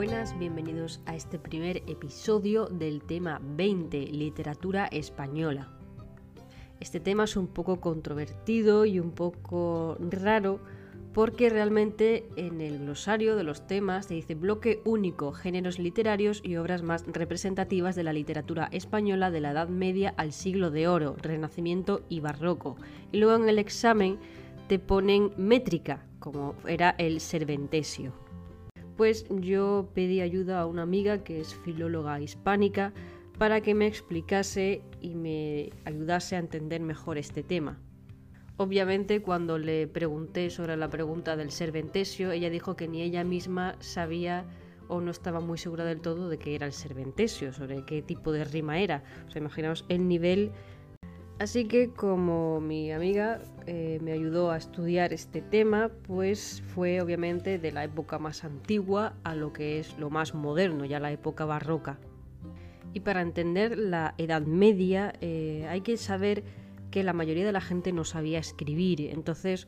Buenas, bienvenidos a este primer episodio del tema 20, literatura española. Este tema es un poco controvertido y un poco raro porque realmente en el glosario de los temas se dice bloque único, géneros literarios y obras más representativas de la literatura española de la Edad Media al siglo de Oro, Renacimiento y Barroco. Y luego en el examen te ponen métrica, como era el Cervantesio. Pues yo pedí ayuda a una amiga que es filóloga hispánica para que me explicase y me ayudase a entender mejor este tema. Obviamente cuando le pregunté sobre la pregunta del serventesio, ella dijo que ni ella misma sabía o no estaba muy segura del todo de qué era el serventesio, sobre qué tipo de rima era. O sea, imaginaos el nivel Así que como mi amiga eh, me ayudó a estudiar este tema, pues fue obviamente de la época más antigua a lo que es lo más moderno, ya la época barroca. Y para entender la Edad Media eh, hay que saber que la mayoría de la gente no sabía escribir, entonces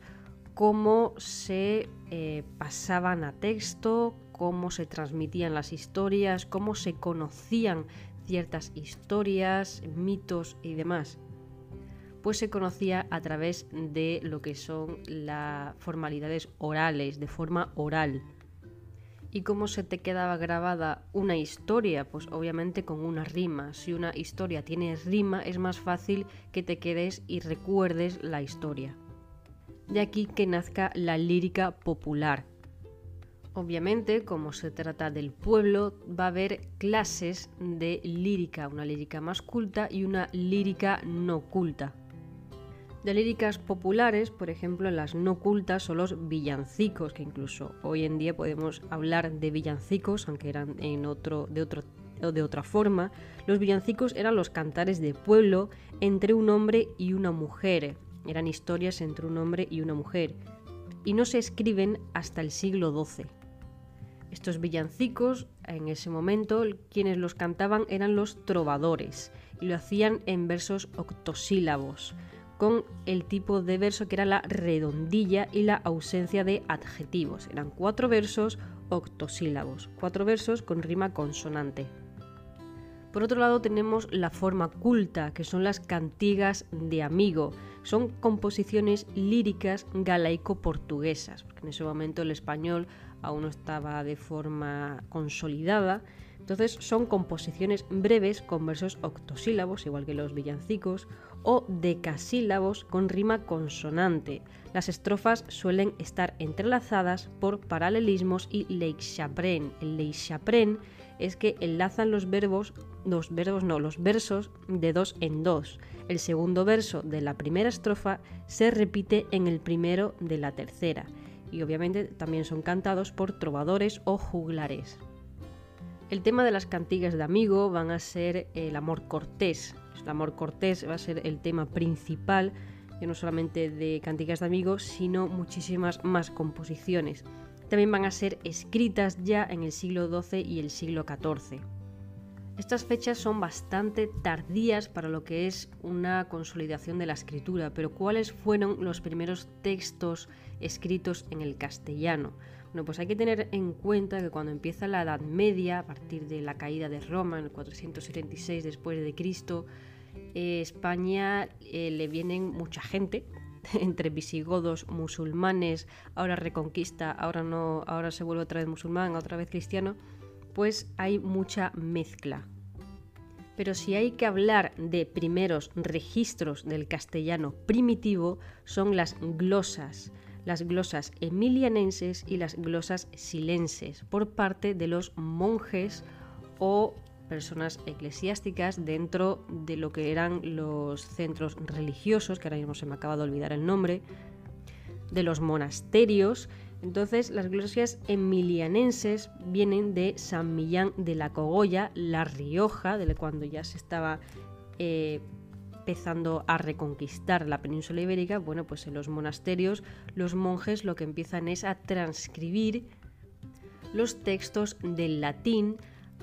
cómo se eh, pasaban a texto, cómo se transmitían las historias, cómo se conocían ciertas historias, mitos y demás pues se conocía a través de lo que son las formalidades orales, de forma oral. ¿Y cómo se te quedaba grabada una historia? Pues obviamente con una rima. Si una historia tiene rima es más fácil que te quedes y recuerdes la historia. De aquí que nazca la lírica popular. Obviamente, como se trata del pueblo, va a haber clases de lírica, una lírica más culta y una lírica no culta. De líricas populares, por ejemplo, las no cultas son los villancicos, que incluso hoy en día podemos hablar de villancicos, aunque eran en otro, de, otro, de otra forma. Los villancicos eran los cantares de pueblo entre un hombre y una mujer. Eran historias entre un hombre y una mujer. Y no se escriben hasta el siglo XII. Estos villancicos, en ese momento, quienes los cantaban eran los trovadores y lo hacían en versos octosílabos con el tipo de verso que era la redondilla y la ausencia de adjetivos. Eran cuatro versos octosílabos, cuatro versos con rima consonante. Por otro lado tenemos la forma culta, que son las cantigas de amigo. Son composiciones líricas galaico-portuguesas, porque en ese momento el español aún no estaba de forma consolidada entonces son composiciones breves con versos octosílabos, igual que los villancicos, o decasílabos con rima consonante. Las estrofas suelen estar entrelazadas por paralelismos y leixapren. El leixapren es que enlazan los verbos, los verbos no, los versos de dos en dos. El segundo verso de la primera estrofa se repite en el primero de la tercera. Y obviamente también son cantados por trovadores o juglares. El tema de las cantigas de amigo van a ser el amor cortés. El amor cortés va a ser el tema principal, que no solamente de cantigas de amigo, sino muchísimas más composiciones. También van a ser escritas ya en el siglo XII y el siglo XIV. Estas fechas son bastante tardías para lo que es una consolidación de la escritura, pero ¿cuáles fueron los primeros textos escritos en el castellano? Bueno, pues hay que tener en cuenta que cuando empieza la Edad Media, a partir de la caída de Roma en el 476 después de Cristo, eh, España eh, le vienen mucha gente entre visigodos, musulmanes, ahora reconquista, ahora no, ahora se vuelve otra vez musulmán, otra vez cristiano, pues hay mucha mezcla. Pero si hay que hablar de primeros registros del castellano primitivo, son las glosas las glosas emilianenses y las glosas silenses por parte de los monjes o personas eclesiásticas dentro de lo que eran los centros religiosos, que ahora mismo se me acaba de olvidar el nombre, de los monasterios. Entonces, las glosas emilianenses vienen de San Millán de la Cogolla, La Rioja, de cuando ya se estaba eh, empezando a reconquistar la península ibérica, bueno, pues en los monasterios los monjes lo que empiezan es a transcribir los textos del latín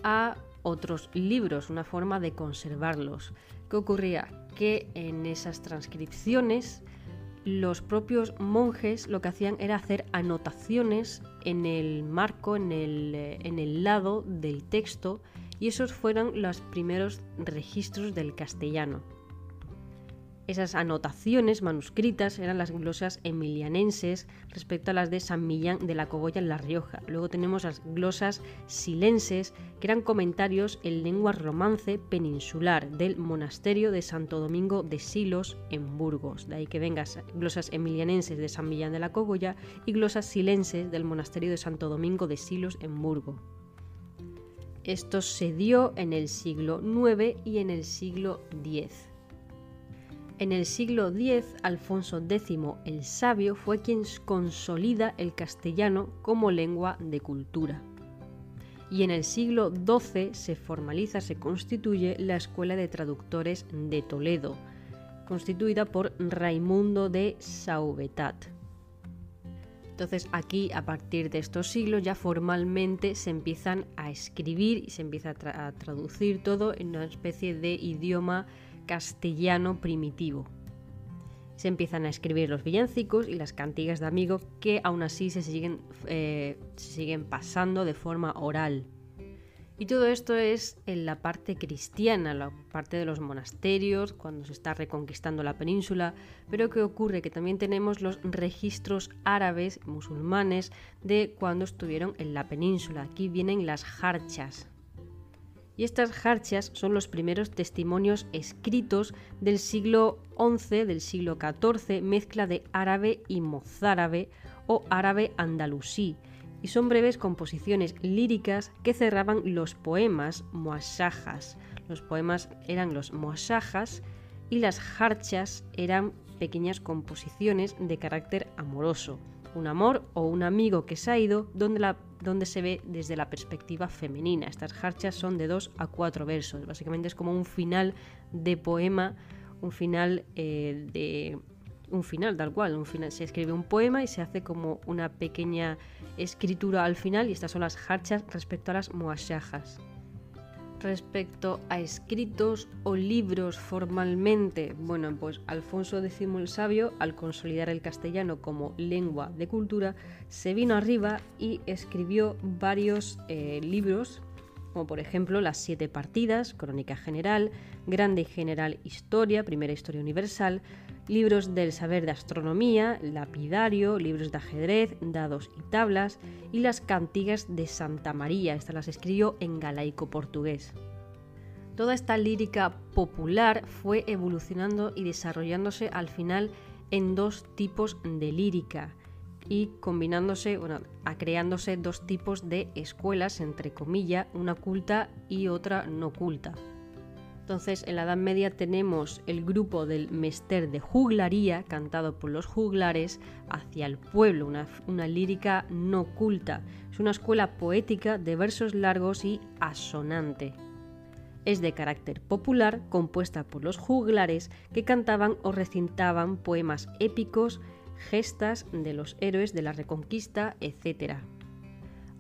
a otros libros, una forma de conservarlos. ¿Qué ocurría? Que en esas transcripciones los propios monjes lo que hacían era hacer anotaciones en el marco, en el, eh, en el lado del texto, y esos fueron los primeros registros del castellano. Esas anotaciones manuscritas eran las glosas emilianenses respecto a las de San Millán de la Cogolla en La Rioja. Luego tenemos las glosas silenses, que eran comentarios en lengua romance peninsular del monasterio de Santo Domingo de Silos en Burgos. De ahí que vengan glosas emilianenses de San Millán de la Cogolla y glosas silenses del monasterio de Santo Domingo de Silos en Burgos. Esto se dio en el siglo IX y en el siglo X. En el siglo X, Alfonso X el Sabio fue quien consolida el castellano como lengua de cultura. Y en el siglo XII se formaliza, se constituye la Escuela de Traductores de Toledo, constituida por Raimundo de Sauvetat. Entonces aquí, a partir de estos siglos, ya formalmente se empiezan a escribir y se empieza a, traducir todo en una especie de idioma castellano primitivo. Se empiezan a escribir los villancicos y las cantigas de amigos que aún así se siguen, eh, siguen pasando de forma oral. Y todo esto es en la parte cristiana, la parte de los monasterios, cuando se está reconquistando la península. Pero ¿qué ocurre? Que también tenemos los registros árabes, musulmanes, de cuando estuvieron en la península. Aquí vienen las jarchas, y estas jarchas son los primeros testimonios escritos del siglo XI, del siglo XIV, mezcla de árabe y mozárabe o árabe andalusí, y son breves composiciones líricas que cerraban los poemas muasajas. Los poemas eran los muasajas y las jarchas eran pequeñas composiciones de carácter amoroso, un amor o un amigo que se ha ido donde la donde se ve desde la perspectiva femenina. Estas jarchas son de dos a cuatro versos. Básicamente es como un final de poema, un final eh, de un final tal cual, un final, se escribe un poema y se hace como una pequeña escritura al final y estas son las jarchas respecto a las muashajas. Respecto a escritos o libros formalmente, bueno, pues Alfonso X el Sabio, al consolidar el castellano como lengua de cultura, se vino arriba y escribió varios eh, libros, como por ejemplo Las Siete Partidas, Crónica General, Grande y General Historia, Primera Historia Universal, libros del saber de astronomía, lapidario, libros de ajedrez, dados y tablas, y las cantigas de Santa María. Estas las escribió en galaico portugués. Toda esta lírica popular fue evolucionando y desarrollándose al final en dos tipos de lírica y combinándose, bueno, creándose dos tipos de escuelas, entre comillas, una culta y otra no culta. Entonces, en la Edad Media tenemos el grupo del Mester de Juglaría, cantado por los juglares, hacia el pueblo, una, lírica no culta. Es una escuela poética de versos largos y asonante. Es de carácter popular, compuesta por los juglares que cantaban o recintaban poemas épicos, gestas de los héroes de la Reconquista, etc.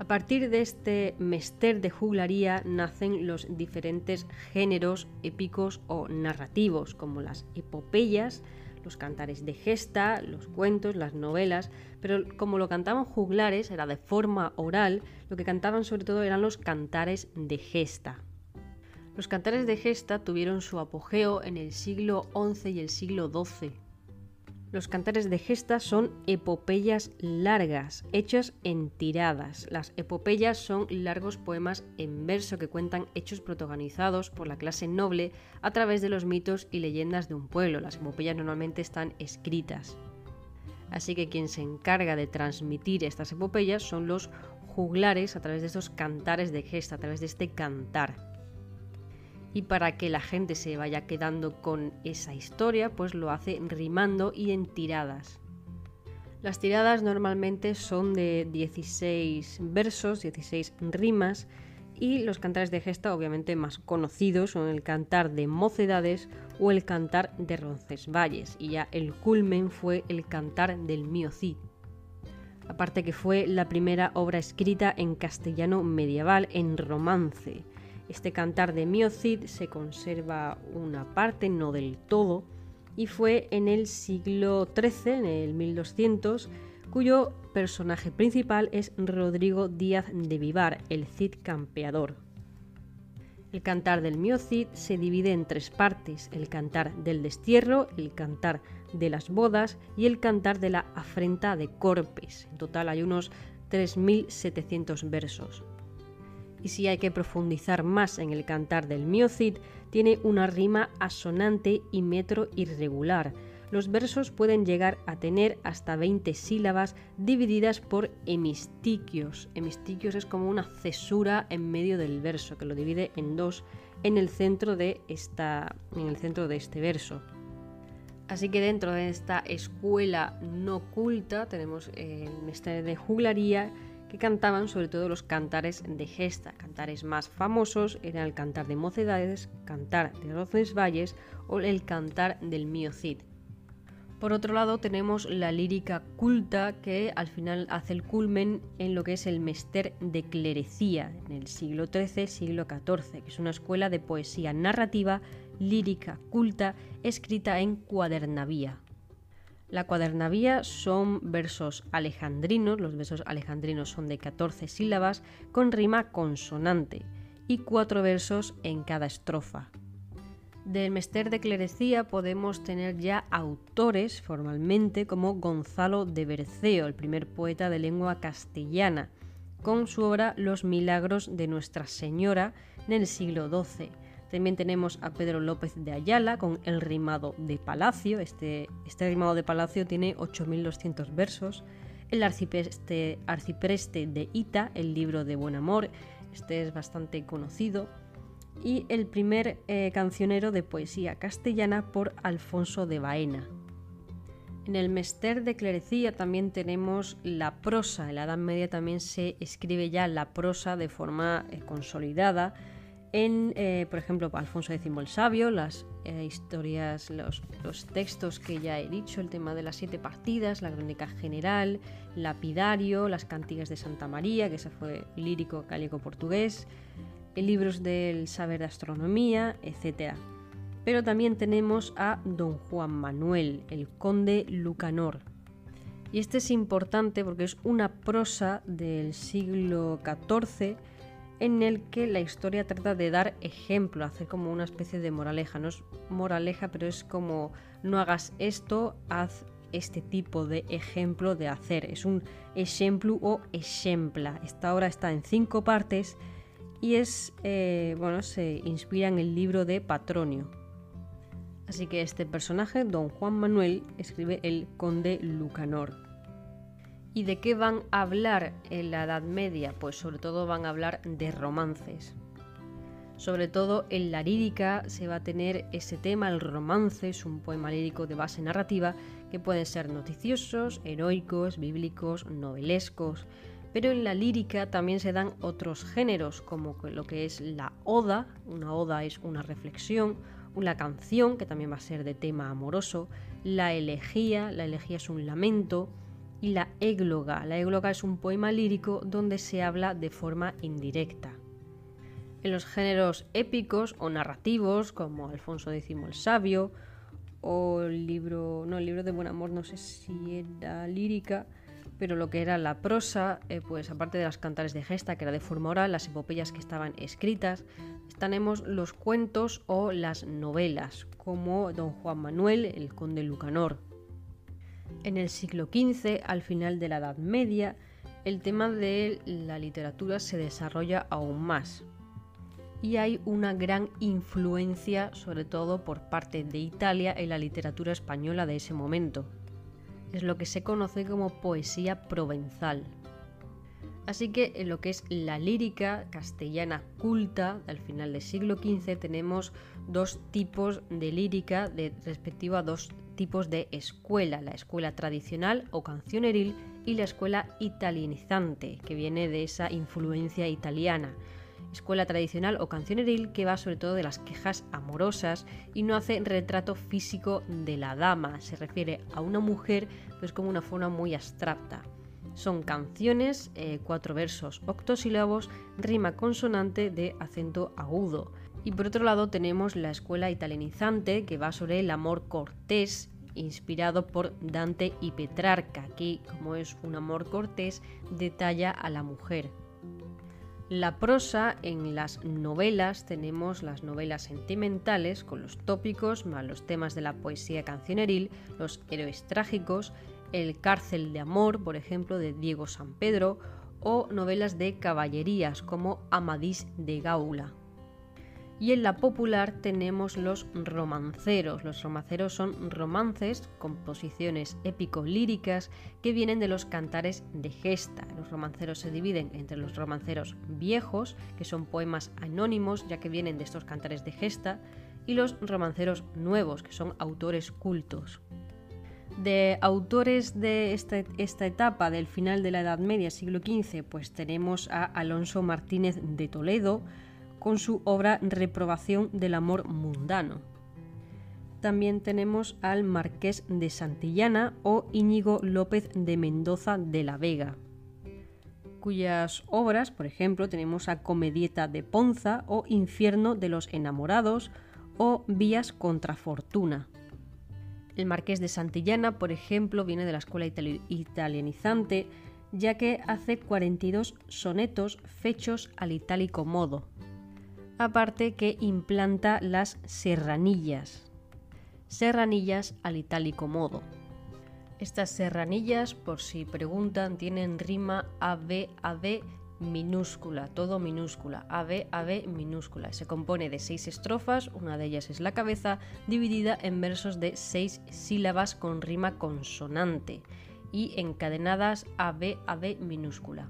A partir de este mester de juglaría nacen los diferentes géneros épicos o narrativos, como las epopeyas, los cantares de gesta, los cuentos, las novelas, pero como lo cantaban juglares, era de forma oral, lo que cantaban sobre todo eran los cantares de gesta. Los cantares de gesta tuvieron su apogeo en el siglo XI y el siglo XII, los cantares de gesta son epopeyas largas, hechas en tiradas. Las epopeyas son largos poemas en verso que cuentan hechos protagonizados por la clase noble a través de los mitos y leyendas de un pueblo. Las epopeyas normalmente están escritas. Así que quien se encarga de transmitir estas epopeyas son los juglares a través de estos cantares de gesta, a través de este cantar y para que la gente se vaya quedando con esa historia, pues lo hace rimando y en tiradas. Las tiradas normalmente son de 16 versos, 16 rimas, y los cantares de gesta obviamente más conocidos son el cantar de mocedades o el cantar de Roncesvalles, y ya el culmen fue el cantar del Mío Cid. Aparte que fue la primera obra escrita en castellano medieval en romance, este cantar de Miocid se conserva una parte, no del todo, y fue en el siglo XIII, en el 1200, cuyo personaje principal es Rodrigo Díaz de Vivar, el Cid campeador. El cantar del Miocid se divide en tres partes, el cantar del destierro, el cantar de las bodas y el cantar de la afrenta de Corpes. En total hay unos 3.700 versos. Y si hay que profundizar más en el cantar del Miocid, tiene una rima asonante y metro irregular. Los versos pueden llegar a tener hasta 20 sílabas divididas por hemistiquios. Hemistiquios es como una cesura en medio del verso que lo divide en dos en el centro de, en el centro de este verso. Así que dentro de esta escuela no culta tenemos el mestre de juglaría que cantaban sobre todo los cantares de gesta. Cantares más famosos eran el cantar de mocedades, cantar de valles o el cantar del mío Cid. Por otro lado tenemos la lírica culta que al final hace el culmen en lo que es el mester de clerecía en el siglo XIII, siglo XIV, que es una escuela de poesía narrativa, lírica, culta, escrita en cuadernavía. La cuadernavía son versos alejandrinos, los versos alejandrinos son de 14 sílabas con rima consonante y cuatro versos en cada estrofa. Del Mester de Clerecía podemos tener ya autores formalmente como Gonzalo de Berceo, el primer poeta de lengua castellana, con su obra Los Milagros de Nuestra Señora en el siglo XII también tenemos a Pedro López de Ayala con El rimado de Palacio. Este, este rimado de Palacio tiene 8.200 versos. El arcipreste, arcipreste de Ita, el libro de Buen Amor. Este es bastante conocido. Y el primer eh, cancionero de poesía castellana por Alfonso de Baena. En el Mester de Clerecía también tenemos la prosa. En la Edad Media también se escribe ya la prosa de forma eh, consolidada en, eh, por ejemplo, Alfonso X el Sabio, las eh, historias, los, textos que ya he dicho, el tema de las siete partidas, la crónica general, lapidario, las cantigas de Santa María, que ese fue lírico cálico portugués, eh, libros del saber de astronomía, etc. Pero también tenemos a don Juan Manuel, el conde Lucanor. Y este es importante porque es una prosa del siglo XIV en el que la historia trata de dar ejemplo, hacer como una especie de moraleja. No es moraleja, pero es como no hagas esto, haz este tipo de ejemplo de hacer. Es un ejemplo o ejempla. Esta obra está en cinco partes y es, eh, bueno, se inspira en el libro de Patronio. Así que este personaje, don Juan Manuel, escribe el conde Lucanor. ¿Y de qué van a hablar en la Edad Media? Pues sobre todo van a hablar de romances. Sobre todo en la lírica se va a tener ese tema, el romance es un poema lírico de base narrativa que pueden ser noticiosos, heroicos, bíblicos, novelescos, pero en la lírica también se dan otros géneros como lo que es la oda, una oda es una reflexión, una canción que también va a ser de tema amoroso, la elegía, la elegía es un lamento, y la égloga. La égloga es un poema lírico donde se habla de forma indirecta. En los géneros épicos o narrativos, como Alfonso X el Sabio, o el libro, no, el libro de Buen Amor, no sé si era lírica, pero lo que era la prosa, eh, pues aparte de las cantares de gesta, que era de forma oral, las epopeyas que estaban escritas, tenemos los cuentos o las novelas, como Don Juan Manuel, el conde Lucanor, en el siglo XV, al final de la Edad Media, el tema de la literatura se desarrolla aún más. Y hay una gran influencia, sobre todo por parte de Italia, en la literatura española de ese momento. Es lo que se conoce como poesía provenzal. Así que en lo que es la lírica castellana culta, al final del siglo XV, tenemos dos tipos de lírica de, respectivo a dos tipos de escuela, la escuela tradicional o cancioneril y la escuela italianizante, que viene de esa influencia italiana. Escuela tradicional o cancioneril que va sobre todo de las quejas amorosas y no hace retrato físico de la dama, se refiere a una mujer pues como una forma muy abstracta. Son canciones, eh, cuatro versos octosílabos, rima consonante de acento agudo. Y por otro lado tenemos la escuela italianizante que va sobre el amor cortés inspirado por Dante y Petrarca. Aquí, como es un amor cortés, detalla a la mujer. La prosa en las novelas tenemos las novelas sentimentales con los tópicos los temas de la poesía cancioneril, los héroes trágicos, el cárcel de amor, por ejemplo, de Diego San Pedro, o novelas de caballerías como Amadís de Gaula. Y en la popular tenemos los romanceros. Los romanceros son romances, composiciones épico-líricas que vienen de los cantares de gesta. Los romanceros se dividen entre los romanceros viejos, que son poemas anónimos ya que vienen de estos cantares de gesta, y los romanceros nuevos, que son autores cultos. De autores de esta, esta, etapa del final de la Edad Media, siglo XV, pues tenemos a Alonso Martínez de Toledo, con su obra Reprobación del amor mundano. También tenemos al Marqués de Santillana o Íñigo López de Mendoza de la Vega, cuyas obras, por ejemplo, tenemos a Comedieta de Ponza o Infierno de los Enamorados o Vías contra Fortuna. El Marqués de Santillana, por ejemplo, viene de la escuela italianizante, ya que hace 42 sonetos fechos al itálico modo, aparte que implanta las serranillas. Serranillas al itálico modo. Estas serranillas, por si preguntan, tienen rima AB, AB minúscula, todo minúscula, AB, AB minúscula. Se compone de seis estrofas, una de ellas es la cabeza, dividida en versos de seis sílabas con rima consonante y encadenadas AB, AB minúscula.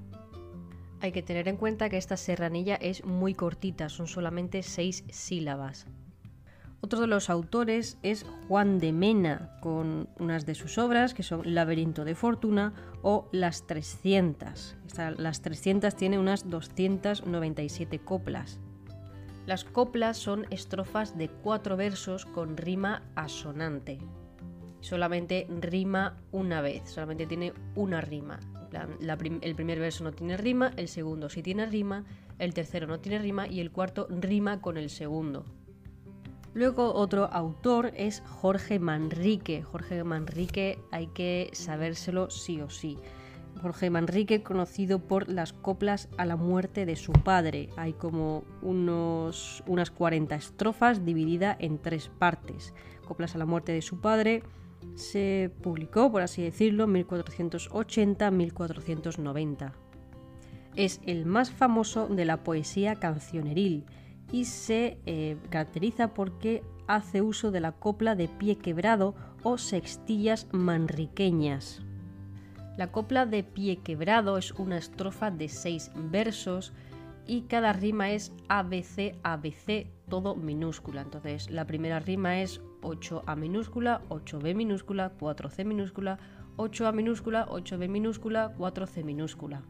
Hay que tener en cuenta que esta serranilla es muy cortita, son solamente seis sílabas. Otro de los autores es Juan de Mena, con unas de sus obras que son Laberinto de Fortuna o Las 300. las 300 tiene unas 297 coplas. Las coplas son estrofas de cuatro versos con rima asonante. Solamente rima una vez, solamente tiene una rima el primer verso no tiene rima, el segundo sí tiene rima, el tercero no tiene rima y el cuarto rima con el segundo. Luego otro autor es Jorge Manrique. Jorge Manrique hay que sabérselo sí o sí. Jorge Manrique conocido por las coplas a la muerte de su padre. Hay como unos, unas 40 estrofas divididas en tres partes. Coplas a la muerte de su padre, se publicó, por así decirlo, en 1480-1490. Es el más famoso de la poesía cancioneril y se eh, caracteriza porque hace uso de la copla de pie quebrado o sextillas manriqueñas. La copla de pie quebrado es una estrofa de seis versos y cada rima es ABC, ABC, todo minúscula. Entonces, la primera rima es 8A minúscula, 8B minúscula, 4C minúscula, 8A minúscula, 8B minúscula, 4C minúscula.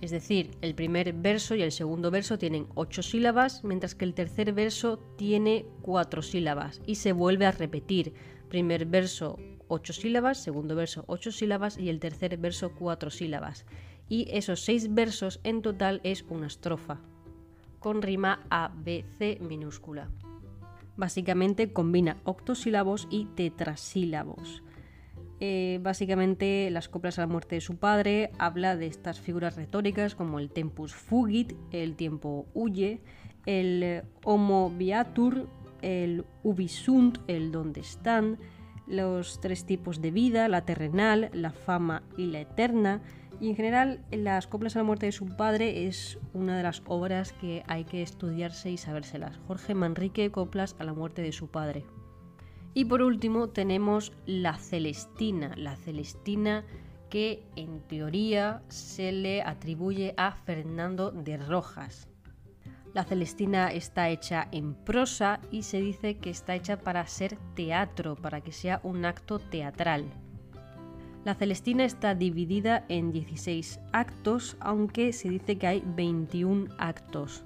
Es decir, el primer verso y el segundo verso tienen 8 sílabas, mientras que el tercer verso tiene 4 sílabas y se vuelve a repetir. Primer verso 8 sílabas, segundo verso 8 sílabas y el tercer verso 4 sílabas. Y esos 6 versos en total es una estrofa, con rima A, B, C minúscula. Básicamente combina octosílabos y tetrasílabos. Eh, básicamente las coplas a la muerte de su padre habla de estas figuras retóricas como el tempus fugit, el tiempo huye, el homo viatur, el ubisunt, el donde están, los tres tipos de vida, la terrenal, la fama y la eterna, y en general, Las coplas a la muerte de su padre es una de las obras que hay que estudiarse y sabérselas. Jorge Manrique, Coplas a la muerte de su padre. Y por último tenemos La Celestina. La Celestina que en teoría se le atribuye a Fernando de Rojas. La Celestina está hecha en prosa y se dice que está hecha para ser teatro, para que sea un acto teatral. La Celestina está dividida en 16 actos, aunque se dice que hay 21 actos.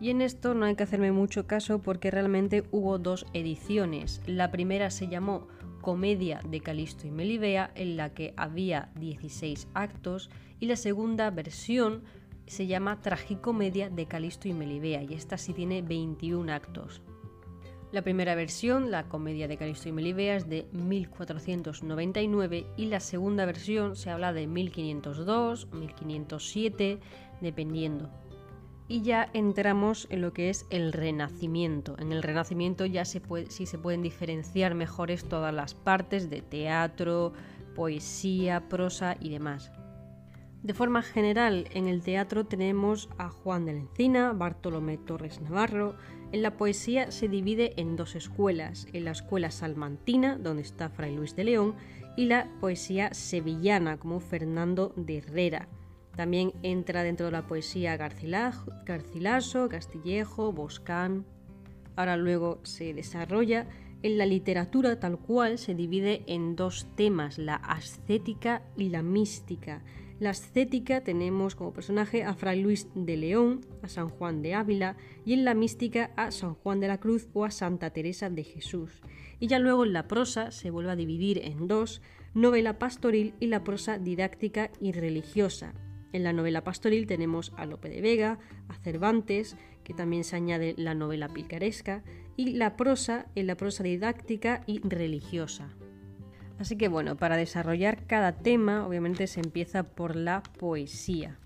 Y en esto no hay que hacerme mucho caso porque realmente hubo dos ediciones. La primera se llamó Comedia de Calisto y Melibea, en la que había 16 actos, y la segunda versión se llama Tragicomedia de Calisto y Melibea y esta sí tiene 21 actos. La primera versión, la Comedia de Calisto y Melibea, es de 1499 y la segunda versión se habla de 1502, 1507, dependiendo. Y ya entramos en lo que es el Renacimiento. En el Renacimiento ya se puede, sí se pueden diferenciar mejores todas las partes de teatro, poesía, prosa y demás. De forma general, en el teatro tenemos a Juan de la Encina, Bartolomé Torres Navarro. En la poesía se divide en dos escuelas, en la escuela salmantina, donde está Fray Luis de León, y la poesía sevillana, como Fernando de Herrera. También entra dentro de la poesía Garcilaso, Castillejo, Boscán. Ahora luego se desarrolla en la literatura tal cual se divide en dos temas, la ascética y la mística. La ascética tenemos como personaje a Fray Luis de León, a San Juan de Ávila y en la mística a San Juan de la Cruz o a Santa Teresa de Jesús. Y ya luego en la prosa se vuelve a dividir en dos, novela pastoril y la prosa didáctica y religiosa. En la novela pastoril tenemos a Lope de Vega, a Cervantes, que también se añade la novela picaresca, y la prosa en la prosa didáctica y religiosa. Así que bueno, para desarrollar cada tema obviamente se empieza por la poesía.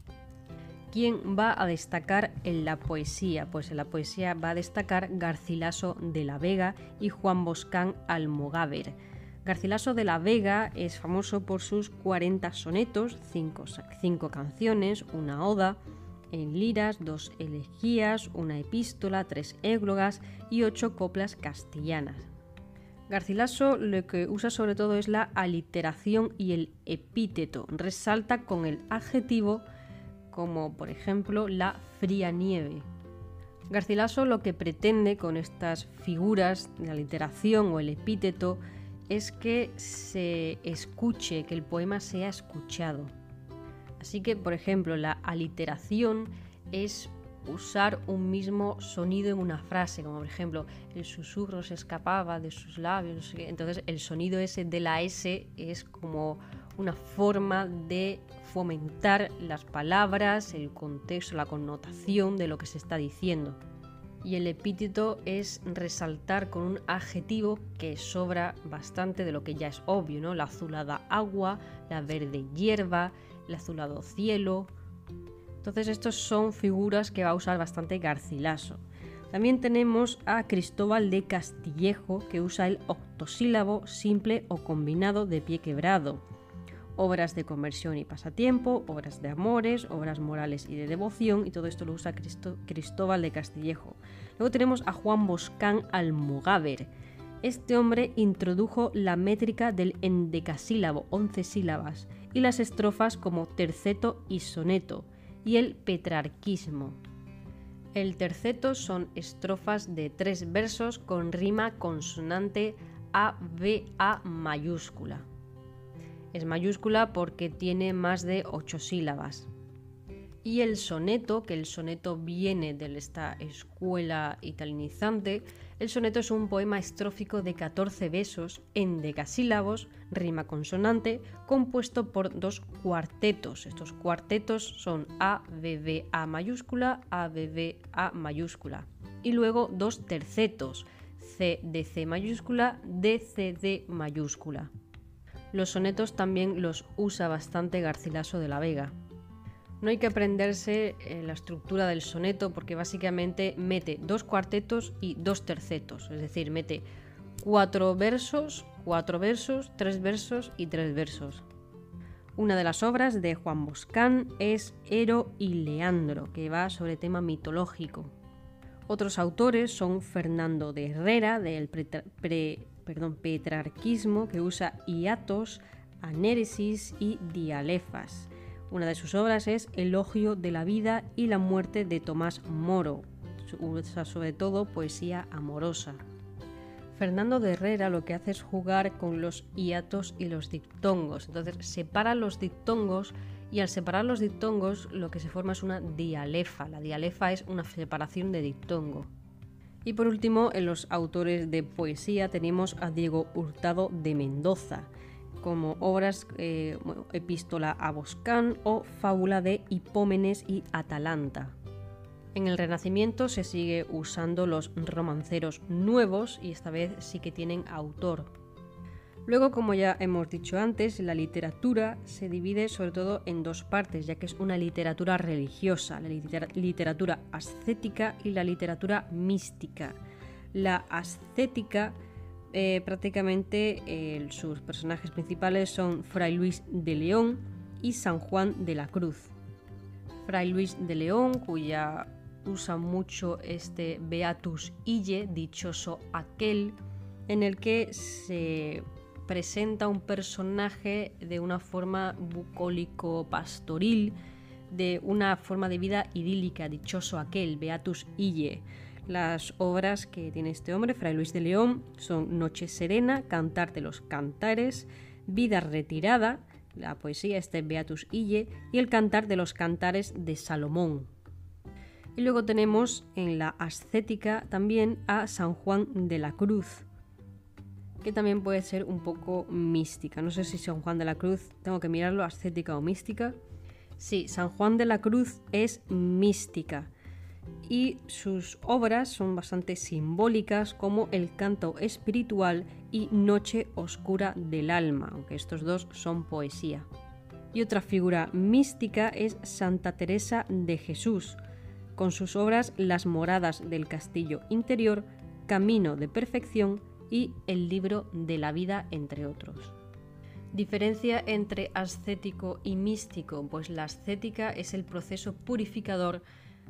¿Quién va a destacar en la poesía? Pues en la poesía va a destacar Garcilaso de la Vega y Juan Boscán Almogáver. Garcilaso de la Vega es famoso por sus 40 sonetos, 5 canciones, una oda, en liras, dos elegías, una epístola, tres églogas y ocho coplas castellanas. Garcilaso lo que usa sobre todo es la aliteración y el epíteto. Resalta con el adjetivo como por ejemplo la fría nieve. Garcilaso lo que pretende con estas figuras, la aliteración o el epíteto, es que se escuche, que el poema sea escuchado. Así que, por ejemplo, la aliteración es usar un mismo sonido en una frase, como por ejemplo, el susurro se escapaba de sus labios, entonces el sonido ese de la S es como una forma de fomentar las palabras, el contexto, la connotación de lo que se está diciendo. Y el epíteto es resaltar con un adjetivo que sobra bastante de lo que ya es obvio, ¿no? La azulada agua, la verde hierba, el azulado cielo, entonces estos son figuras que va a usar bastante Garcilaso. También tenemos a Cristóbal de Castillejo que usa el octosílabo simple o combinado de pie quebrado. Obras de conversión y pasatiempo, obras de amores, obras morales y de devoción, y todo esto lo usa Cristóbal de Castillejo. Luego tenemos a Juan Boscán Almogáver. Este hombre introdujo la métrica del endecasílabo, 11 sílabas, y las estrofas como terceto y soneto y el petrarquismo. El terceto son estrofas de tres versos con rima consonante A-B-A mayúscula. Es mayúscula porque tiene más de ocho sílabas. Y el soneto, que el soneto viene de esta escuela italinizante, el soneto es un poema estrófico de 14 besos en decasílabos, rima consonante, compuesto por dos cuartetos. Estos cuartetos son A, B, B, A mayúscula, A, B, B, A mayúscula. Y luego dos tercetos, C, D, C mayúscula, D, C, D mayúscula. Los sonetos también los usa bastante Garcilaso de la Vega. No hay que aprenderse eh, la estructura del soneto porque básicamente mete dos cuartetos y dos tercetos, es decir, mete cuatro versos, cuatro versos, tres versos y tres versos. Una de las obras de Juan Boscán es Ero y Leandro, que va sobre tema mitológico. Otros autores son Fernando de Herrera, del petrarquismo, que usa hiatos, anéresis y dialefas. Una de sus obras es Elogio de la vida y la muerte de Tomás Moro. Usa sobre todo poesía amorosa. Fernando de Herrera lo que hace es jugar con los hiatos y los dictongos. Entonces separa los dictongos y al separar los dictongos lo que se forma es una dialefa. La dialefa es una separación de dictongo. Y por último, en los autores de poesía tenemos a Diego Hurtado de Mendoza como obras eh, Epístola a Boscán o Fábula de Hipómenes y Atalanta. En el Renacimiento se sigue usando los romanceros nuevos y esta vez sí que tienen autor. Luego, como ya hemos dicho antes, la literatura se divide sobre todo en dos partes, ya que es una literatura religiosa, la literatura ascética y la literatura mística. La ascética, eh, prácticamente sus personajes principales son Fray Luis de León y San Juan de la Cruz. Fray Luis de León, cuya usa mucho este Beatus Ille, dichoso aquel, en el que se presenta un personaje de una forma bucólico-pastoril, de una forma de vida idílica, dichoso aquel, Beatus Ille. Las obras que tiene este hombre, Fray Luis de León, son Noche Serena, Cantar de los Cantares, Vida Retirada, la poesía este Beatus Ille, y el Cantar de los Cantares de Salomón. Y luego tenemos en la ascética también a San Juan de la Cruz, que también puede ser un poco mística. No sé si San Juan de la Cruz, tengo que mirarlo, ascética o mística. Sí, San Juan de la Cruz es mística y sus obras son bastante simbólicas como el canto espiritual y Noche Oscura del Alma, aunque estos dos son poesía. Y otra figura mística es Santa Teresa de Jesús, con sus obras Las moradas del castillo interior, Camino de Perfección y El libro de la vida, entre otros. Diferencia entre ascético y místico, pues la ascética es el proceso purificador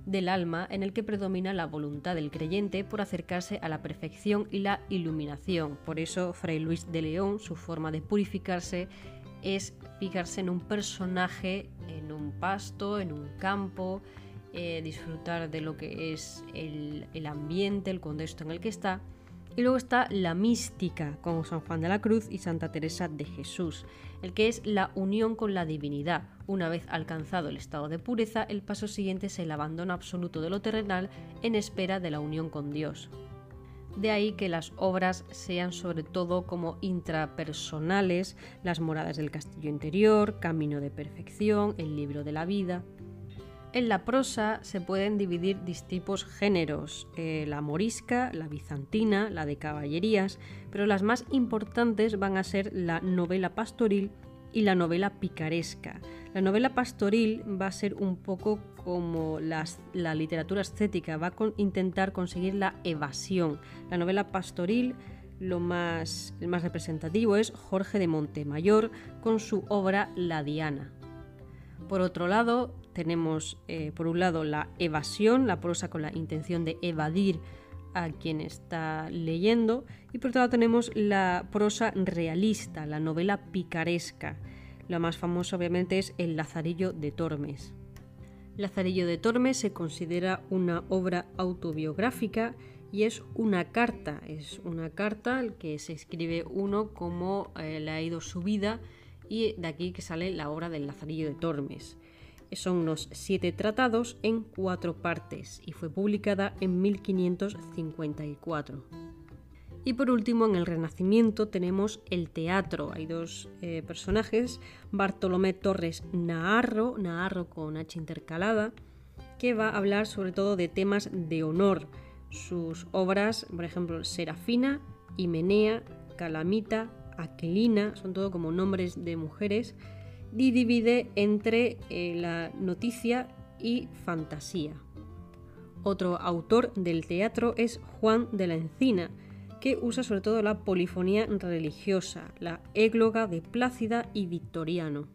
del alma en el que predomina la voluntad del creyente por acercarse a la perfección y la iluminación. Por eso Fray Luis de León, su forma de purificarse es fijarse en un personaje, en un pasto, en un campo, eh, disfrutar de lo que es el, el ambiente, el contexto en el que está y luego está la mística, con San Juan de la Cruz y Santa Teresa de Jesús, el que es la unión con la divinidad. Una vez alcanzado el estado de pureza, el paso siguiente es el abandono absoluto de lo terrenal en espera de la unión con Dios. De ahí que las obras sean sobre todo como intrapersonales, las moradas del castillo interior, Camino de Perfección, el libro de la vida. En la prosa se pueden dividir distintos géneros, eh, la morisca, la bizantina, la de caballerías, pero las más importantes van a ser la novela pastoril y la novela picaresca. La novela pastoril va a ser un poco como la literatura estética, va a intentar conseguir la evasión. La novela pastoril lo más, representativo es Jorge de Montemayor con su obra La Diana. Por otro lado, tenemos eh, por un lado la evasión, la prosa con la intención de evadir a quien está leyendo, y por otro lado tenemos la prosa realista, la novela picaresca. La más famosa obviamente es El Lazarillo de Tormes. Lazarillo de Tormes se considera una obra autobiográfica y es una carta, es una carta que se escribe uno como eh, le ha ido su vida y de aquí que sale la obra del Lazarillo de Tormes. Son unos siete tratados en cuatro partes y fue publicada en 1554. Y por último, en el Renacimiento tenemos el teatro. Hay dos eh, personajes, Bartolomé Torres Naharro, Naharro con H intercalada, que va a hablar sobre todo de temas de honor. Sus obras, por ejemplo, Serafina, Himenea, Calamita, Aquilina, son todo como nombres de mujeres y divide entre eh, la noticia y fantasía. Otro autor del teatro es Juan de la Encina, que usa sobre todo la polifonía religiosa, la égloga de Plácida y Victoriano.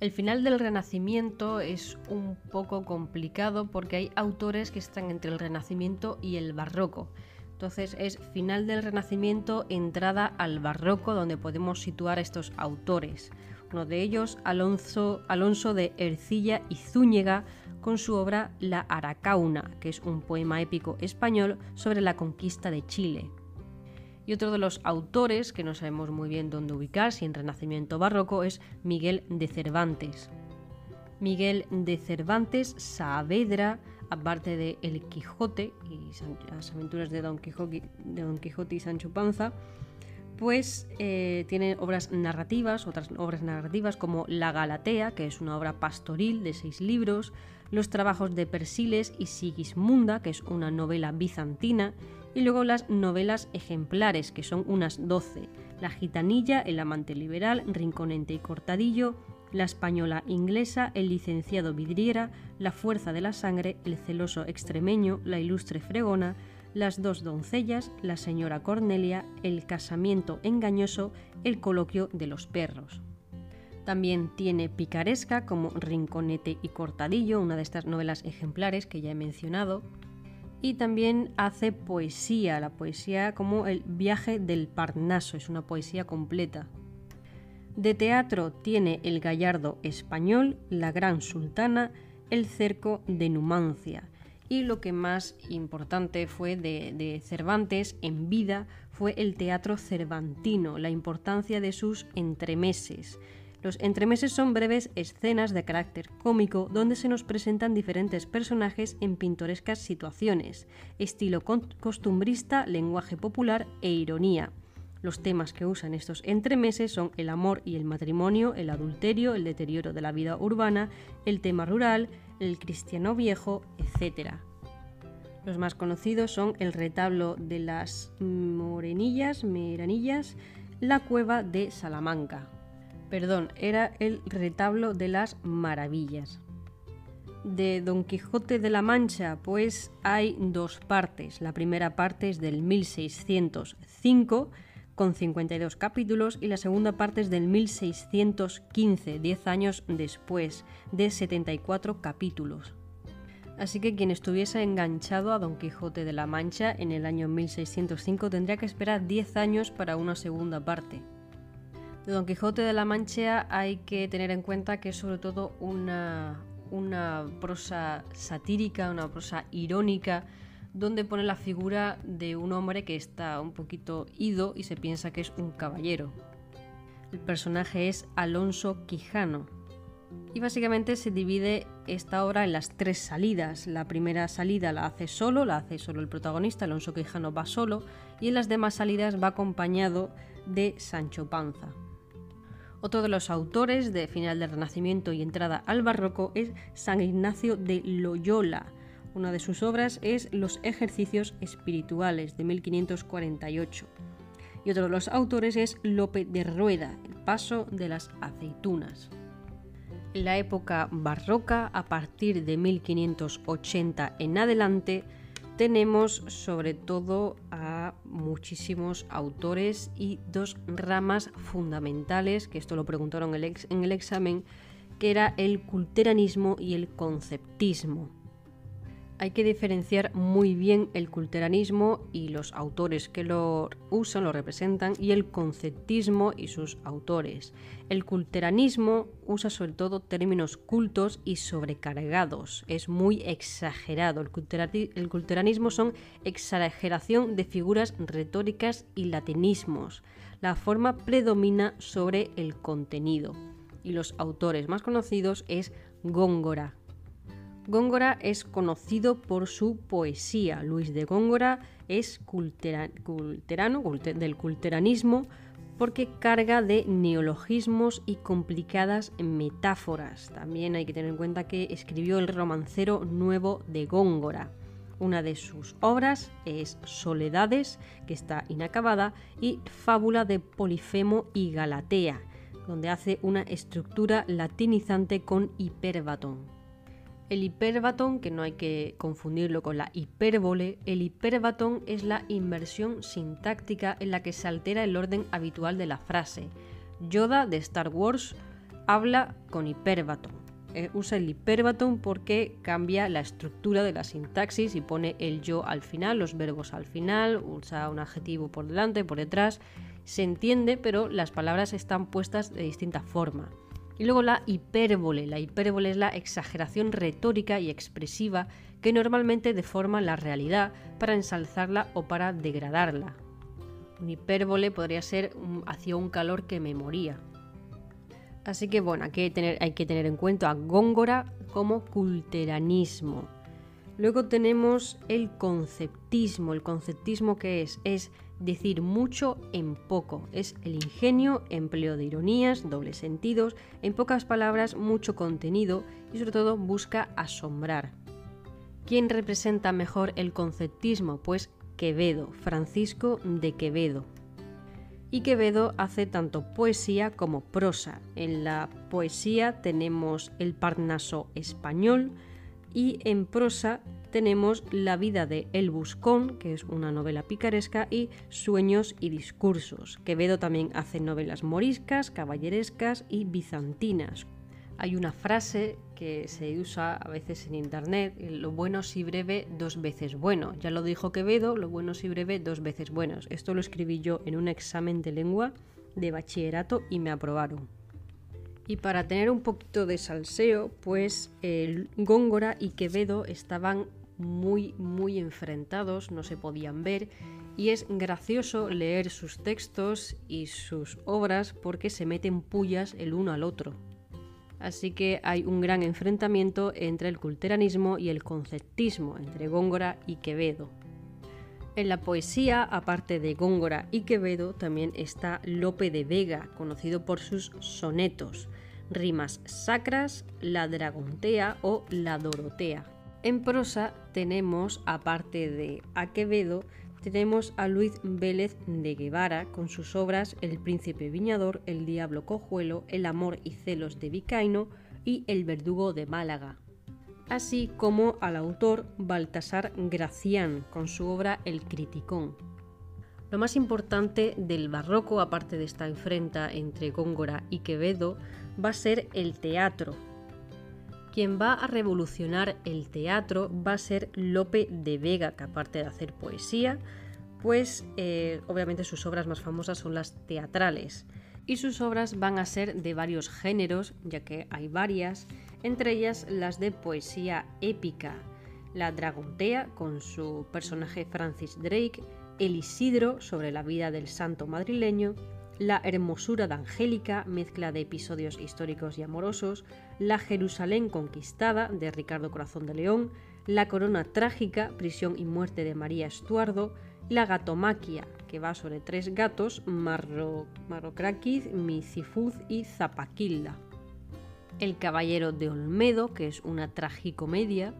El final del Renacimiento es un poco complicado porque hay autores que están entre el Renacimiento y el Barroco. Entonces es final del Renacimiento, entrada al Barroco, donde podemos situar a estos autores. Uno de ellos, Alonso, Alonso de Ercilla y Zúñiga, con su obra La Aracauna, que es un poema épico español sobre la conquista de Chile. Y otro de los autores, que no sabemos muy bien dónde ubicar, si en Renacimiento Barroco, es Miguel de Cervantes. Miguel de Cervantes Saavedra, aparte de El Quijote y las aventuras de Don Quijote, de Don Quijote y Sancho Panza, pues eh, tiene obras narrativas, otras obras narrativas como La Galatea, que es una obra pastoril de seis libros, los trabajos de Persiles y Sigismunda, que es una novela bizantina, y luego las novelas ejemplares, que son unas doce, La gitanilla, El amante liberal, Rinconente y Cortadillo, La española inglesa, El licenciado Vidriera, La fuerza de la sangre, El celoso extremeño, La ilustre fregona, las dos doncellas, la señora Cornelia, el casamiento engañoso, el coloquio de los perros. También tiene picaresca como Rinconete y Cortadillo, una de estas novelas ejemplares que ya he mencionado. Y también hace poesía, la poesía como el viaje del Parnaso, es una poesía completa. De teatro tiene El Gallardo Español, La Gran Sultana, El Cerco de Numancia y lo que más importante fue de, Cervantes en vida fue el teatro cervantino, la importancia de sus entremeses. Los entremeses son breves escenas de carácter cómico donde se nos presentan diferentes personajes en pintorescas situaciones, estilo costumbrista, lenguaje popular e ironía. Los temas que usan estos entremeses son el amor y el matrimonio, el adulterio, el deterioro de la vida urbana, el tema rural, el cristiano viejo, etc. Los más conocidos son el retablo de las Morenillas, Meranillas, la cueva de Salamanca. Perdón, era el retablo de las Maravillas. De Don Quijote de la Mancha, pues hay dos partes. La primera parte es del 1605, con 52 capítulos, y la segunda parte es del 1615, 10 años después, de 74 capítulos. Así que quien estuviese enganchado a Don Quijote de la Mancha en el año 1605 tendría que esperar 10 años para una segunda parte. De Don Quijote de la Mancha hay que tener en cuenta que es sobre todo una, una prosa satírica, una prosa irónica, donde pone la figura de un hombre que está un poquito ido y se piensa que es un caballero. El personaje es Alonso Quijano, y básicamente se divide esta obra en las tres salidas. La primera salida la hace solo, la hace solo el protagonista, Alonso Quijano va solo, y en las demás salidas va acompañado de Sancho Panza. Otro de los autores de final del Renacimiento y entrada al Barroco es San Ignacio de Loyola. Una de sus obras es Los ejercicios espirituales de 1548. Y otro de los autores es Lope de Rueda, El paso de las aceitunas la época barroca, a partir de 1580 en adelante, tenemos sobre todo a muchísimos autores y dos ramas fundamentales, que esto lo preguntaron en el examen, que era el culteranismo y el conceptismo hay que diferenciar muy bien el culteranismo y los autores que lo usan, lo representan, y el conceptismo y sus autores. El culteranismo usa sobre todo términos cultos y sobrecargados, es muy exagerado. El, el culteranismo son exageración de figuras retóricas y latinismos. La forma predomina sobre el contenido. Y los autores más conocidos es Góngora, Góngora es conocido por su poesía. Luis de Góngora es culterano, del culteranismo, porque carga de neologismos y complicadas metáforas. También hay que tener en cuenta que escribió el romancero nuevo de Góngora. Una de sus obras es Soledades, que está inacabada, y Fábula de Polifemo y Galatea, donde hace una estructura latinizante con hiperbatón. El hiperbatón, que no hay que confundirlo con la hipérbole, el hiperbatón es la inversión sintáctica en la que se altera el orden habitual de la frase. Yoda de Star Wars habla con hiperbatón. Eh, usa el hiperbatón porque cambia la estructura de la sintaxis y pone el yo al final, los verbos al final, usa un adjetivo por delante, por detrás. Se entiende, pero las palabras están puestas de distinta forma. Y luego la hipérbole. La hipérbole es la exageración retórica y expresiva que normalmente deforma la realidad para ensalzarla o para degradarla. Un hipérbole podría ser hacia un calor que me moría. Así que bueno, hay que tener, hay que tener en cuenta a Góngora como culteranismo. Luego tenemos el conceptismo. ¿El conceptismo qué es? Es decir mucho en poco. Es el ingenio, empleo de ironías, dobles sentidos, en pocas palabras mucho contenido y sobre todo busca asombrar. ¿Quién representa mejor el conceptismo? Pues Quevedo, Francisco de Quevedo. Y Quevedo hace tanto poesía como prosa. En la poesía tenemos el Parnaso español y en prosa tenemos La vida de El Buscón, que es una novela picaresca, y Sueños y Discursos. Quevedo también hace novelas moriscas, caballerescas y bizantinas. Hay una frase que se usa a veces en internet, lo bueno si breve, dos veces bueno. Ya lo dijo Quevedo, lo bueno si breve, dos veces buenos. Esto lo escribí yo en un examen de lengua de bachillerato y me aprobaron. Y para tener un poquito de salseo, pues el Góngora y Quevedo estaban muy, muy enfrentados, no se podían ver, y es gracioso leer sus textos y sus obras porque se meten pullas el uno al otro. Así que hay un gran enfrentamiento entre el culteranismo y el conceptismo, entre Góngora y Quevedo. En la poesía, aparte de Góngora y Quevedo, también está Lope de Vega, conocido por sus sonetos, rimas sacras, la dragontea o la dorotea. En prosa tenemos, aparte de a Quevedo, tenemos a Luis Vélez de Guevara con sus obras El príncipe viñador, El diablo cojuelo, El amor y celos de Vicaino y El verdugo de Málaga. Así como al autor Baltasar Gracián con su obra El criticón. Lo más importante del barroco, aparte de esta enfrenta entre Góngora y Quevedo, va a ser el teatro, quien va a revolucionar el teatro va a ser Lope de Vega, que aparte de hacer poesía, pues eh, obviamente sus obras más famosas son las teatrales. Y sus obras van a ser de varios géneros, ya que hay varias, entre ellas las de poesía épica, la Dragontea con su personaje Francis Drake, El Isidro sobre la vida del santo madrileño, la hermosura de Angélica, mezcla de episodios históricos y amorosos, La Jerusalén conquistada de Ricardo Corazón de León, La corona trágica, prisión y muerte de María Estuardo, La gatomaquia, que va sobre tres gatos, Marro, Marrocraquiz, Misifuz y Zapaquilda. El caballero de Olmedo, que es una tragicomedia,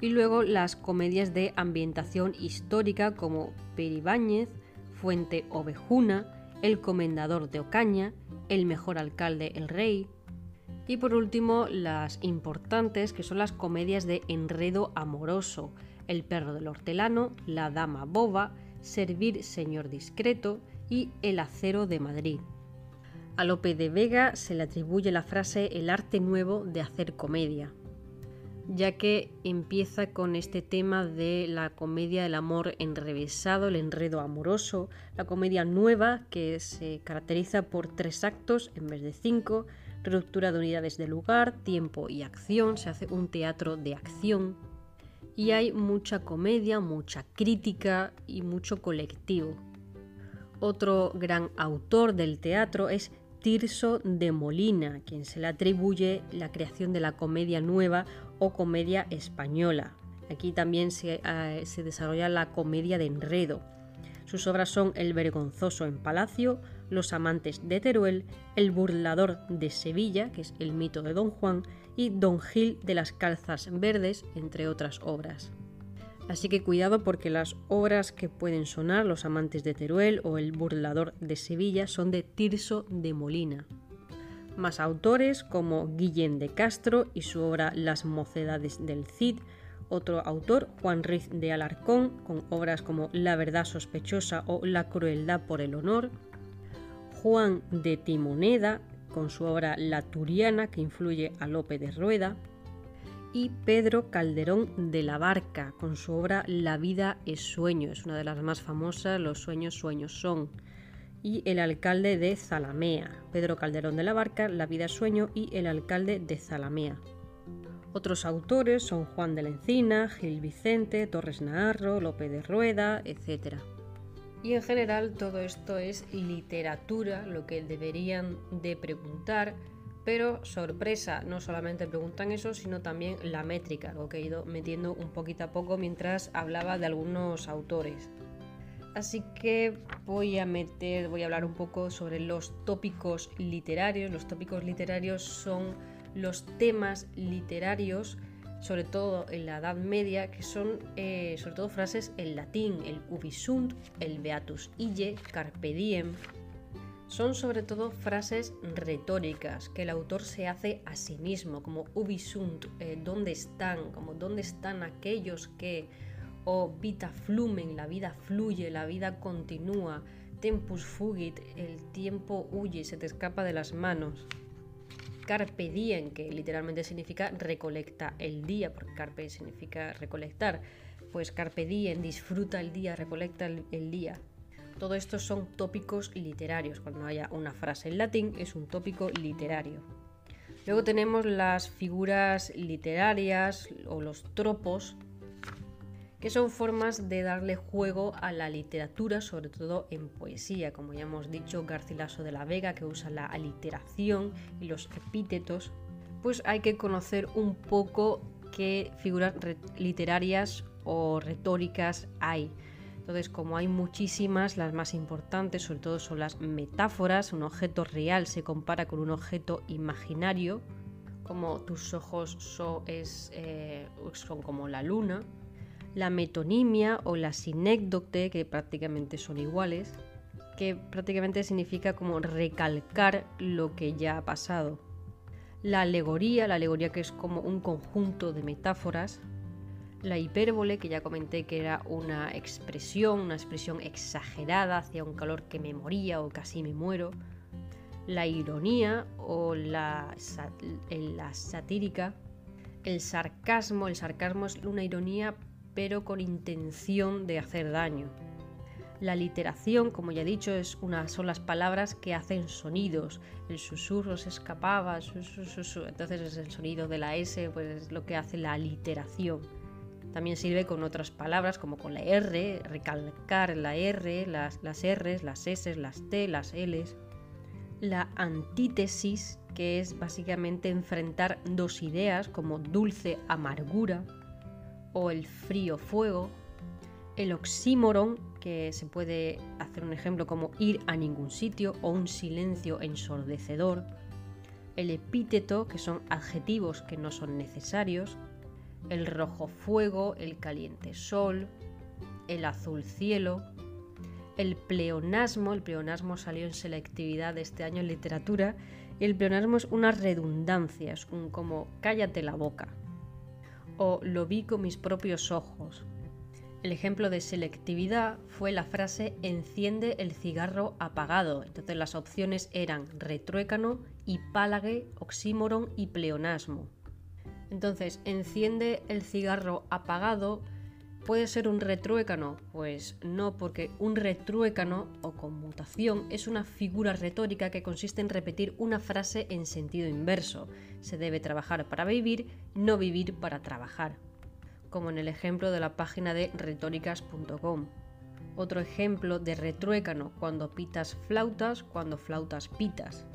y luego las comedias de ambientación histórica como Peribáñez, Fuente Ovejuna, el comendador de Ocaña, El mejor alcalde, el rey. Y por último, las importantes, que son las comedias de enredo amoroso, El perro del hortelano, La dama boba, Servir señor discreto y El acero de Madrid. A Lope de Vega se le atribuye la frase el arte nuevo de hacer comedia ya que empieza con este tema de la comedia del amor enrevesado, el enredo amoroso, la comedia nueva que se caracteriza por tres actos en vez de cinco, ruptura de unidades de lugar, tiempo y acción, se hace un teatro de acción y hay mucha comedia, mucha crítica y mucho colectivo. Otro gran autor del teatro es Tirso de Molina, quien se le atribuye la creación de la comedia nueva o comedia española. Aquí también eh, se, desarrolla la comedia de enredo. Sus obras son El vergonzoso en Palacio, Los amantes de Teruel, El burlador de Sevilla, que es el mito de Don Juan, y Don Gil de las Calzas Verdes, entre otras obras. Así que cuidado porque las obras que pueden sonar, Los amantes de Teruel o El burlador de Sevilla, son de Tirso de Molina más autores como Guillén de Castro y su obra Las mocedades del Cid, otro autor, Juan Riz de Alarcón, con obras como La verdad sospechosa o La crueldad por el honor, Juan de Timoneda, con su obra La Turiana, que influye a Lope de Rueda, y Pedro Calderón de la Barca, con su obra La vida es sueño, es una de las más famosas, Los sueños sueños son y el alcalde de Zalamea, Pedro Calderón de la Barca, La vida sueño y el alcalde de Zalamea. Otros autores son Juan de la Encina, Gil Vicente, Torres Naharro, Lope de Rueda, etc. Y en general todo esto es literatura, lo que deberían de preguntar, Pero sorpresa, no solamente preguntan eso, sino también la métrica, lo que he ido metiendo un poquito a poco mientras hablaba de algunos autores. Así que voy a meter, voy a hablar un poco sobre los tópicos literarios. Los tópicos literarios son los temas literarios, sobre todo en la Edad Media, que son eh, sobre todo frases en latín, el ubisunt, el beatus ille, carpe diem. Son sobre todo frases retóricas que el autor se hace a sí mismo, como ubisunt, eh, ¿dónde están? Como ¿dónde están aquellos que o vita flumen, la vida fluye, la vida continúa, tempus fugit, el tiempo huye, se te escapa de las manos. Carpe diem, que literalmente significa recolecta el día, porque carpe significa recolectar. Pues carpe diem, disfruta el día, recolecta el, el día. Todo esto son tópicos literarios. Cuando haya una frase en latín es un tópico literario. Luego tenemos las figuras literarias o los tropos que son formas de darle juego a la literatura, sobre todo en poesía, como ya hemos dicho, Garcilaso de la Vega, que usa la aliteración y los epítetos, pues hay que conocer un poco qué figuras literarias o retóricas hay. Entonces, como hay muchísimas, las más importantes sobre todo son las metáforas, un objeto real se compara con un objeto imaginario, como tus ojos eh, son como la luna, la metonimia o la sinécdote, que prácticamente son iguales, que prácticamente significa como recalcar lo que ya ha pasado. La alegoría, la alegoría que es como un conjunto de metáforas. La hipérbole, que ya comenté que era una expresión, una expresión exagerada hacia un calor que me moría o casi me muero. La ironía o la, la satírica. El sarcasmo, el sarcasmo es una ironía pero con intención de hacer daño. La literación, como ya he dicho, es una, son las palabras que hacen sonidos. El susurro se escapaba, entonces es el sonido de la S, pues es lo que hace la literación. También sirve con otras palabras como con la R, recalcar la R, las, Rs, las S, las T, las Ls. La antítesis, que es básicamente enfrentar dos ideas como dulce amargura, o el frío fuego, el oxímoron, que se puede hacer un ejemplo como ir a ningún sitio o un silencio ensordecedor, el epíteto, que son adjetivos que no son necesarios, el rojo fuego, el caliente sol, el azul cielo, el pleonasmo, el pleonasmo salió en selectividad este año en literatura, y el pleonasmo es una redundancia, es un como cállate la boca, o lo vi con mis propios ojos. El ejemplo de selectividad fue la frase enciende el cigarro apagado. Entonces las opciones eran retruécano, hipálague, oxímoron y pleonasmo. Entonces, enciende el cigarro apagado ¿Puede ser un retruécano? Pues no, porque un retruécano o conmutación es una figura retórica que consiste en repetir una frase en sentido inverso. Se debe trabajar para vivir, no vivir para trabajar. Como en el ejemplo de la página de retóricas.com. Otro ejemplo de retruécano, cuando pitas flautas, cuando flautas pitas.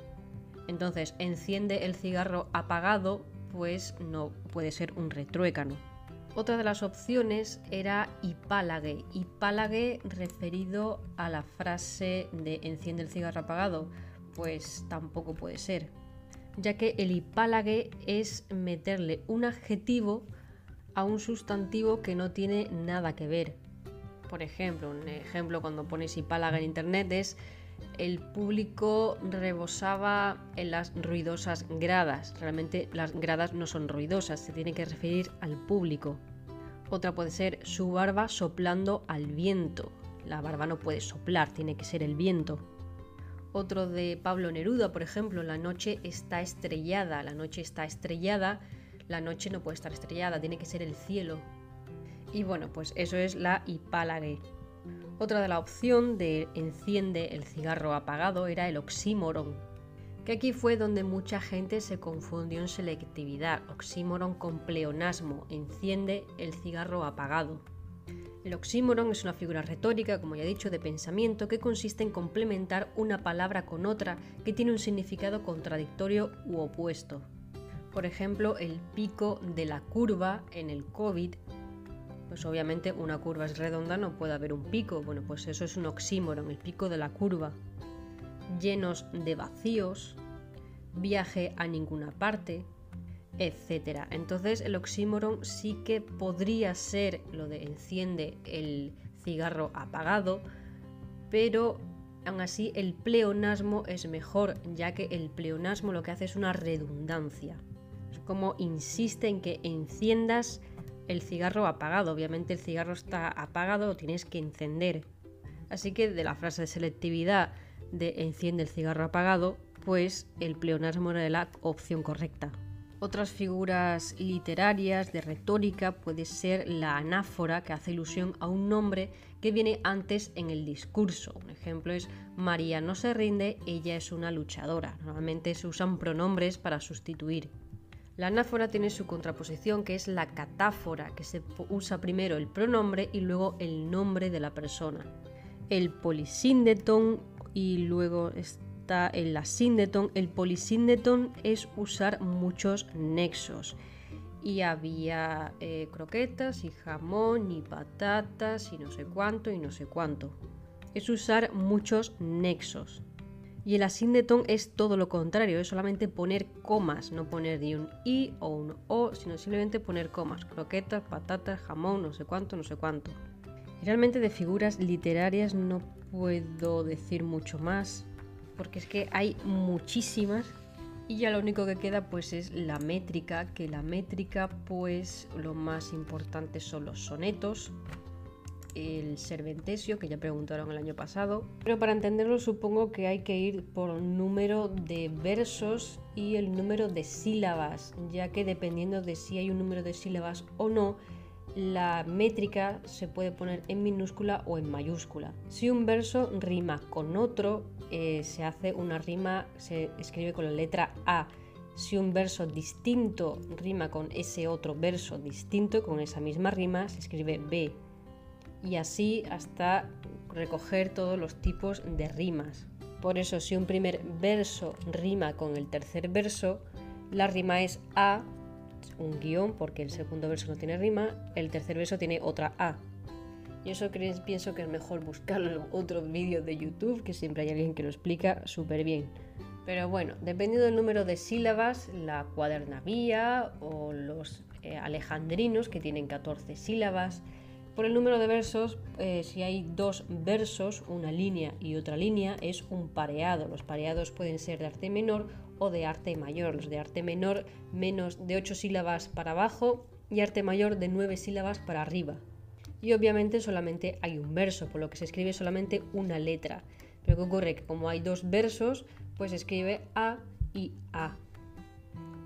Entonces, enciende el cigarro apagado, pues no puede ser un retruécano. Otra de las opciones era hipálague. Hipálague referido a la frase de enciende el cigarro apagado. Pues tampoco puede ser. Ya que el hipálague es meterle un adjetivo a un sustantivo que no tiene nada que ver. Por ejemplo, un ejemplo cuando pones hipálague en internet es el público rebosaba en las ruidosas gradas. Realmente las gradas no son ruidosas, se tiene que referir al público. Otra puede ser su barba soplando al viento. La barba no puede soplar, tiene que ser el viento. Otro de Pablo Neruda, por ejemplo, la noche está estrellada, la noche está estrellada, la noche no puede estar estrellada, tiene que ser el cielo. Y bueno, pues eso es la hipálare. Otra de la opción de enciende el cigarro apagado era el oxímoron, que aquí fue donde mucha gente se confundió en selectividad, oxímoron con pleonasmo, enciende el cigarro apagado. El oxímoron es una figura retórica, como ya he dicho, de pensamiento que consiste en complementar una palabra con otra que tiene un significado contradictorio u opuesto. Por ejemplo, el pico de la curva en el COVID. Pues obviamente una curva es redonda, no puede haber un pico. Bueno, pues eso es un oxímoron, el pico de la curva. Llenos de vacíos, viaje a ninguna parte, etcétera. Entonces el oxímoron sí que podría ser lo de enciende el cigarro apagado, pero aún así el pleonasmo es mejor, ya que el pleonasmo lo que hace es una redundancia. Es como insiste en que enciendas el cigarro apagado. Obviamente el cigarro está apagado, lo tienes que encender. Así que de la frase de selectividad de enciende el cigarro apagado, pues el pleonasmo era la opción correcta. Otras figuras literarias de retórica puede ser la anáfora, que hace ilusión a un nombre que viene antes en el discurso. Un ejemplo es María no se rinde, ella es una luchadora. Normalmente se usan pronombres para sustituir. La anáfora tiene su contraposición que es la catáfora, que se usa primero el pronombre y luego el nombre de la persona. El polisíndeton y luego está en la síndeton. El polisíndeton es usar muchos nexos. Y había eh, croquetas y jamón y patatas y no sé cuánto y no sé cuánto. Es usar muchos nexos. Y el asíndeton es todo lo contrario, es solamente poner comas, no poner ni un i o un o, sino simplemente poner comas. Croquetas, patatas, jamón, no sé cuánto, no sé cuánto. realmente de figuras literarias no puedo decir mucho más porque es que hay muchísimas y ya lo único que queda pues es la métrica, que la métrica pues lo más importante son los sonetos, el serventesio, que ya preguntaron el año pasado. Pero para entenderlo supongo que hay que ir por número de versos y el número de sílabas, ya que dependiendo de si hay un número de sílabas o no, la métrica se puede poner en minúscula o en mayúscula. Si un verso rima con otro, eh, se hace una rima, se escribe con la letra A. Si un verso distinto rima con ese otro verso distinto, con esa misma rima, se escribe B. Y así hasta recoger todos los tipos de rimas. Por eso, si un primer verso rima con el tercer verso, la rima es A un guion porque el segundo verso no tiene rima, el tercer verso tiene otra A. Y eso pienso que es mejor buscarlo en otro vídeo de YouTube, que siempre hay alguien que lo explica súper bien. Pero bueno, dependiendo del número de sílabas, la cuadernavía o los eh, alejandrinos, que tienen 14 sílabas, por el número de versos, eh, si hay dos versos, una línea y otra línea, es un pareado. Los pareados pueden ser de arte menor o de arte mayor. Los de arte menor menos de 8 sílabas para abajo y arte mayor de 9 sílabas para arriba. Y obviamente solamente hay un verso, por lo que se escribe solamente una letra. Pero ¿qué ocurre? Que como hay dos versos, pues se escribe A y A.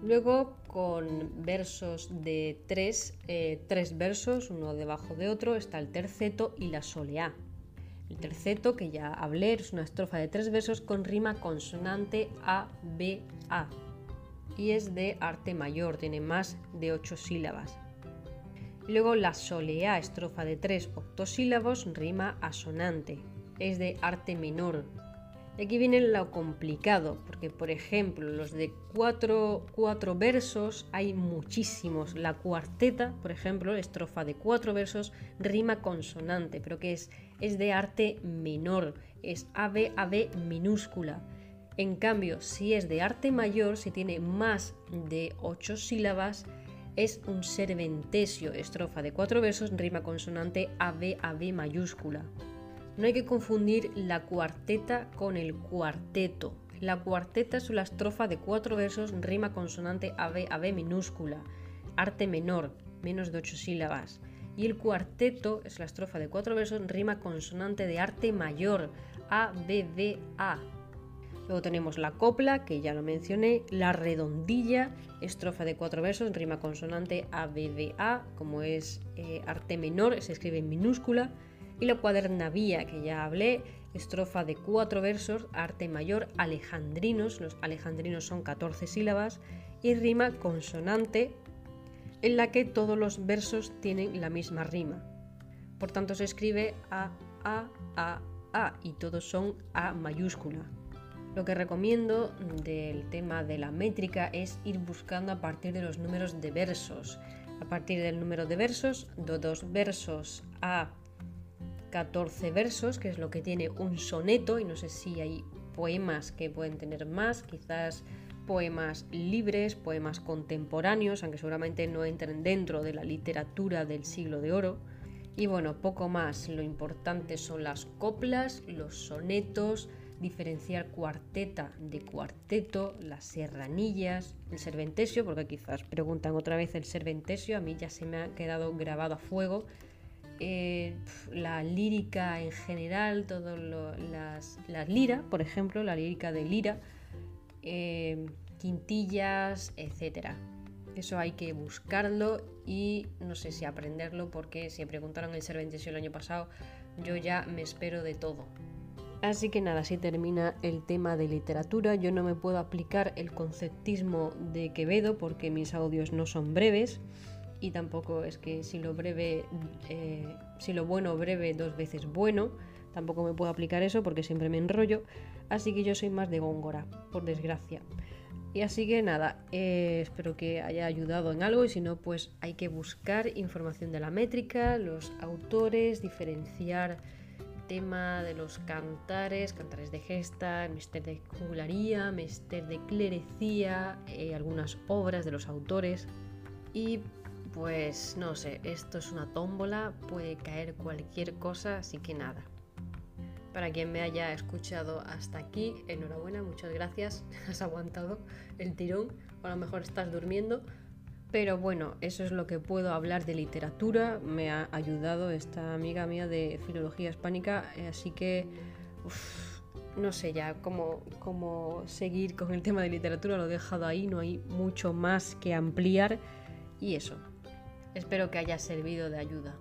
Luego con versos de eh, tres, versos, uno debajo de otro, está el terceto y la soleá. El terceto, que ya hablé, es una estrofa de tres versos con rima consonante A, B, A. Y es de arte mayor, tiene más de ocho sílabas. Luego la soleá, estrofa de tres octosílabos, rima asonante. Es de arte menor, aquí viene lo complicado, porque por ejemplo, los de cuatro, versos hay muchísimos. La cuarteta, por ejemplo, estrofa de cuatro versos, rima consonante, pero que es, es de arte menor, es AB, AB minúscula. En cambio, si es de arte mayor, si tiene más de ocho sílabas, es un serventesio, estrofa de cuatro versos, rima consonante AB, AB mayúscula. No hay que confundir la cuarteta con el cuarteto. La cuarteta es una estrofa de cuatro versos, rima consonante AB, AB minúscula, arte menor, menos de ocho sílabas. Y el cuarteto es la estrofa de cuatro versos, rima consonante de arte mayor, A, A. Luego tenemos la copla, que ya lo mencioné, la redondilla, estrofa de cuatro versos, rima consonante A, A, como es eh, arte menor, se escribe en minúscula y la cuadernavía que ya hablé, estrofa de cuatro versos, arte mayor, alejandrinos, los alejandrinos son 14 sílabas, y rima consonante, en la que todos los versos tienen la misma rima. Por tanto se escribe A, A, A, A y todos son A mayúscula. Lo que recomiendo del tema de la métrica es ir buscando a partir de los números de versos. A partir del número de versos, de dos versos a 14 versos, que es lo que tiene un soneto, y no sé si hay poemas que pueden tener más, quizás poemas libres, poemas contemporáneos, aunque seguramente no entren dentro de la literatura del siglo de oro. Y bueno, poco más. Lo importante son las coplas, los sonetos, diferenciar cuarteta de cuarteto, las serranillas, el serventesio, porque quizás preguntan otra vez el serventesio, a mí ya se me ha quedado grabado a fuego. Eh, la lírica en general, todas las, las lira, por ejemplo, la lírica de lira, eh, quintillas, etcétera. Eso hay que buscarlo y no sé si aprenderlo porque si me preguntaron el serventesio el año pasado, yo ya me espero de todo. Así que nada, así termina el tema de literatura. Yo no me puedo aplicar el conceptismo de Quevedo porque mis audios no son breves y tampoco es que si lo breve, eh, si lo bueno breve dos veces bueno, tampoco me puedo aplicar eso porque siempre me enrollo. Así que yo soy más de Góngora, por desgracia. Y así que nada, eh, espero que haya ayudado en algo y si no, pues hay que buscar información de la métrica, los autores, diferenciar tema de los cantares, cantares de gesta, mister de jugularía, mister de clerecía, eh, algunas obras de los autores. Pues no sé, esto es una tómbola, puede caer cualquier cosa, así que nada. Para quien me haya escuchado hasta aquí, enhorabuena, muchas gracias, has aguantado el tirón, o a lo mejor estás durmiendo, pero bueno, eso es lo que puedo hablar de literatura. Me ha ayudado esta amiga mía de filología hispánica, eh, así que no sé ya cómo, cómo seguir con el tema de literatura. Lo he dejado ahí, no hay mucho más que ampliar. Y eso, espero que haya servido de ayuda.